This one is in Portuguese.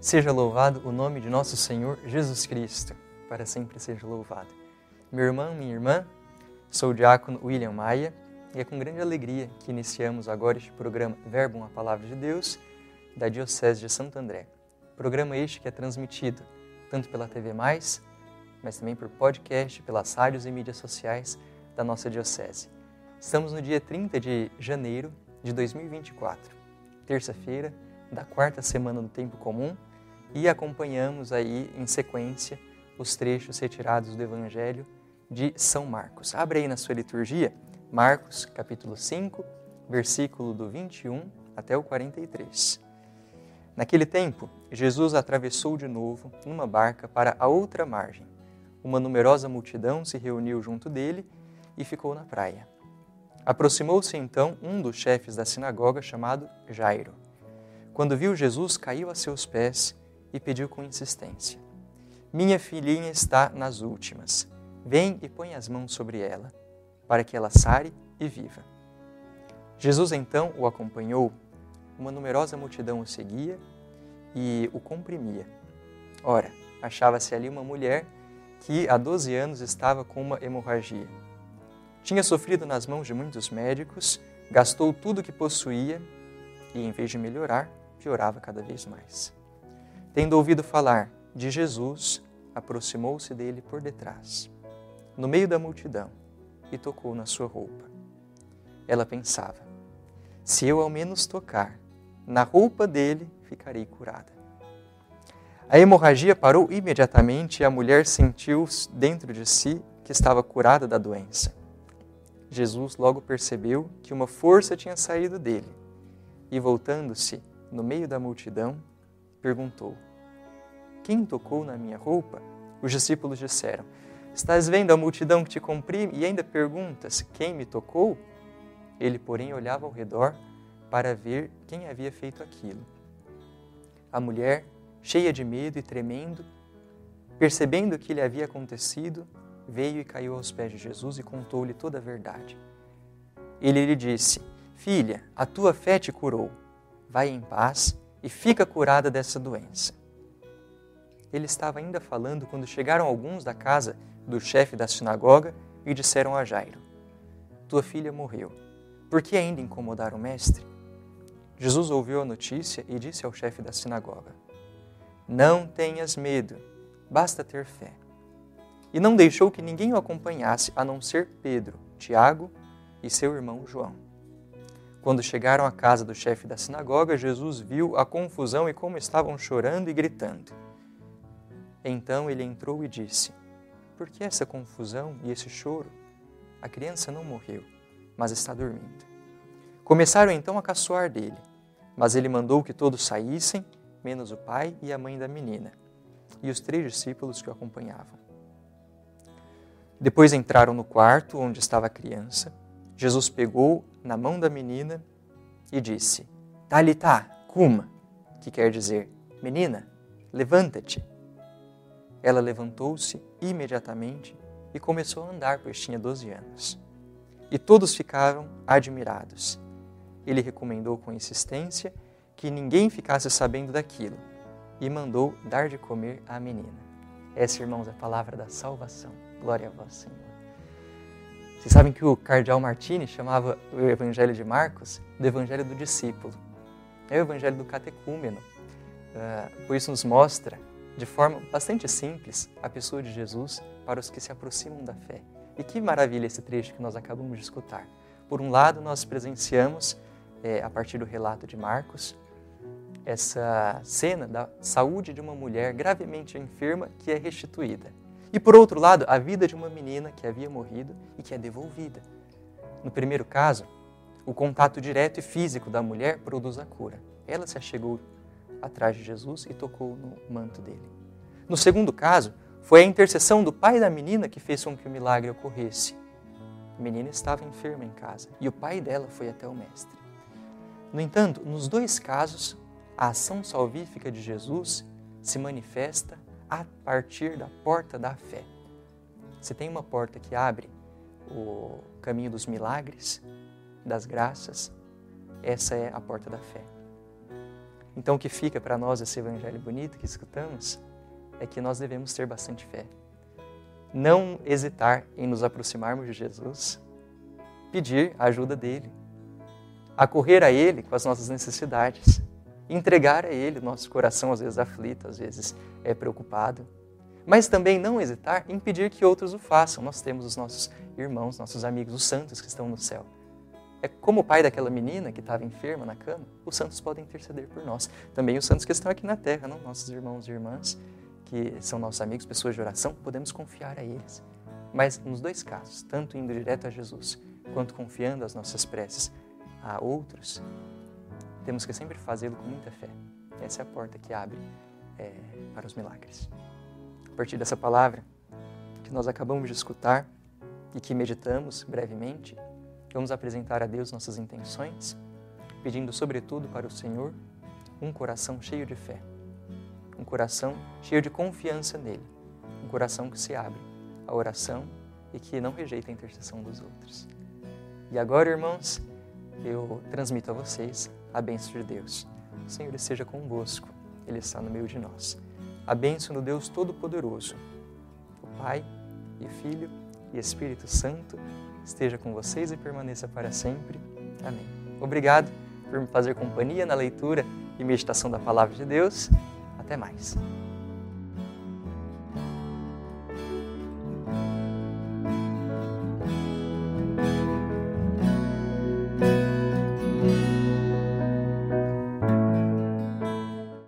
Seja louvado o nome de nosso Senhor Jesus Cristo, para sempre seja louvado. Meu irmão, minha irmã, sou o diácono William Maia e é com grande alegria que iniciamos agora este programa Verbo, uma Palavra de Deus, da Diocese de Santo André. Programa este que é transmitido tanto pela TV Mais, mas também por podcast, pelas rádios e mídias sociais da nossa Diocese. Estamos no dia 30 de janeiro de 2024, terça-feira da quarta semana do Tempo Comum e acompanhamos aí em sequência os trechos retirados do Evangelho de São Marcos. Abre aí na sua liturgia Marcos, capítulo 5, versículo do 21 até o 43. Naquele tempo, Jesus atravessou de novo numa barca para a outra margem. Uma numerosa multidão se reuniu junto dele e ficou na praia. Aproximou-se então um dos chefes da sinagoga chamado Jairo. Quando viu Jesus, caiu a seus pés e pediu com insistência: Minha filhinha está nas últimas. Vem e põe as mãos sobre ela, para que ela sare e viva. Jesus então o acompanhou, uma numerosa multidão o seguia e o comprimia. Ora, achava-se ali uma mulher que há 12 anos estava com uma hemorragia. Tinha sofrido nas mãos de muitos médicos, gastou tudo que possuía e, em vez de melhorar, piorava cada vez mais. Tendo ouvido falar de Jesus, aproximou-se dele por detrás, no meio da multidão, e tocou na sua roupa. Ela pensava: se eu ao menos tocar na roupa dele, ficarei curada. A hemorragia parou imediatamente e a mulher sentiu dentro de si que estava curada da doença. Jesus logo percebeu que uma força tinha saído dele e, voltando-se no meio da multidão, perguntou: Quem tocou na minha roupa? Os discípulos disseram: Estás vendo a multidão que te comprime e ainda perguntas: Quem me tocou? Ele, porém, olhava ao redor para ver quem havia feito aquilo. A mulher, cheia de medo e tremendo, percebendo o que lhe havia acontecido, veio e caiu aos pés de Jesus e contou-lhe toda a verdade. Ele lhe disse: Filha, a tua fé te curou. Vai em paz e fica curada dessa doença. Ele estava ainda falando quando chegaram alguns da casa do chefe da sinagoga e disseram a Jairo: Tua filha morreu. Por que ainda incomodar o mestre? Jesus ouviu a notícia e disse ao chefe da sinagoga: Não tenhas medo, basta ter fé. E não deixou que ninguém o acompanhasse a não ser Pedro, Tiago e seu irmão João. Quando chegaram à casa do chefe da sinagoga, Jesus viu a confusão e como estavam chorando e gritando. Então ele entrou e disse: Por que essa confusão e esse choro? A criança não morreu, mas está dormindo. Começaram então a caçoar dele, mas ele mandou que todos saíssem, menos o pai e a mãe da menina, e os três discípulos que o acompanhavam. Depois entraram no quarto onde estava a criança. Jesus pegou na mão da menina e disse: Talitá, cuma, que quer dizer: Menina, levanta-te. Ela levantou-se imediatamente e começou a andar, pois tinha 12 anos. E todos ficaram admirados. Ele recomendou com insistência que ninguém ficasse sabendo daquilo e mandou dar de comer à menina. Essa, irmãos, é a palavra da salvação. Glória a vós, Senhor. Vocês sabem que o cardeal Martini chamava o Evangelho de Marcos do Evangelho do discípulo. É o Evangelho do catecúmeno. Uh, por isso nos mostra, de forma bastante simples, a pessoa de Jesus para os que se aproximam da fé. E que maravilha esse trecho que nós acabamos de escutar. Por um lado, nós presenciamos, é, a partir do relato de Marcos, essa cena da saúde de uma mulher gravemente enferma que é restituída. E por outro lado, a vida de uma menina que havia morrido e que é devolvida. No primeiro caso, o contato direto e físico da mulher produz a cura. Ela se achegou atrás de Jesus e tocou no manto dele. No segundo caso, foi a intercessão do pai da menina que fez com que o milagre ocorresse. A menina estava enferma em casa e o pai dela foi até o mestre. No entanto, nos dois casos, a ação salvífica de Jesus se manifesta a partir da porta da fé. Se tem uma porta que abre o caminho dos milagres, das graças, essa é a porta da fé. Então, o que fica para nós esse evangelho bonito que escutamos é que nós devemos ter bastante fé. Não hesitar em nos aproximarmos de Jesus, pedir a ajuda dele, acorrer a ele com as nossas necessidades, entregar a ele nosso coração, às vezes aflito, às vezes é preocupado. Mas também não hesitar em pedir que outros o façam. Nós temos os nossos irmãos, nossos amigos, os santos que estão no céu. É como o pai daquela menina que estava enferma na cama, os santos podem interceder por nós. Também os santos que estão aqui na terra, não nossos irmãos e irmãs, que são nossos amigos, pessoas de oração, podemos confiar a eles. Mas nos dois casos, tanto indo direto a Jesus, quanto confiando as nossas preces a outros, temos que sempre fazê-lo com muita fé. Essa é a porta que abre é, para os milagres. A partir dessa palavra que nós acabamos de escutar e que meditamos brevemente, Vamos apresentar a Deus nossas intenções, pedindo, sobretudo, para o Senhor um coração cheio de fé, um coração cheio de confiança nele, um coração que se abre à oração e que não rejeita a intercessão dos outros. E agora, irmãos, eu transmito a vocês a bênção de Deus. O Senhor esteja convosco, Ele está no meio de nós. A bênção do Deus Todo-Poderoso, o Pai e Filho e Espírito Santo, esteja com vocês e permaneça para sempre. Amém. Obrigado por me fazer companhia na leitura e meditação da palavra de Deus. Até mais.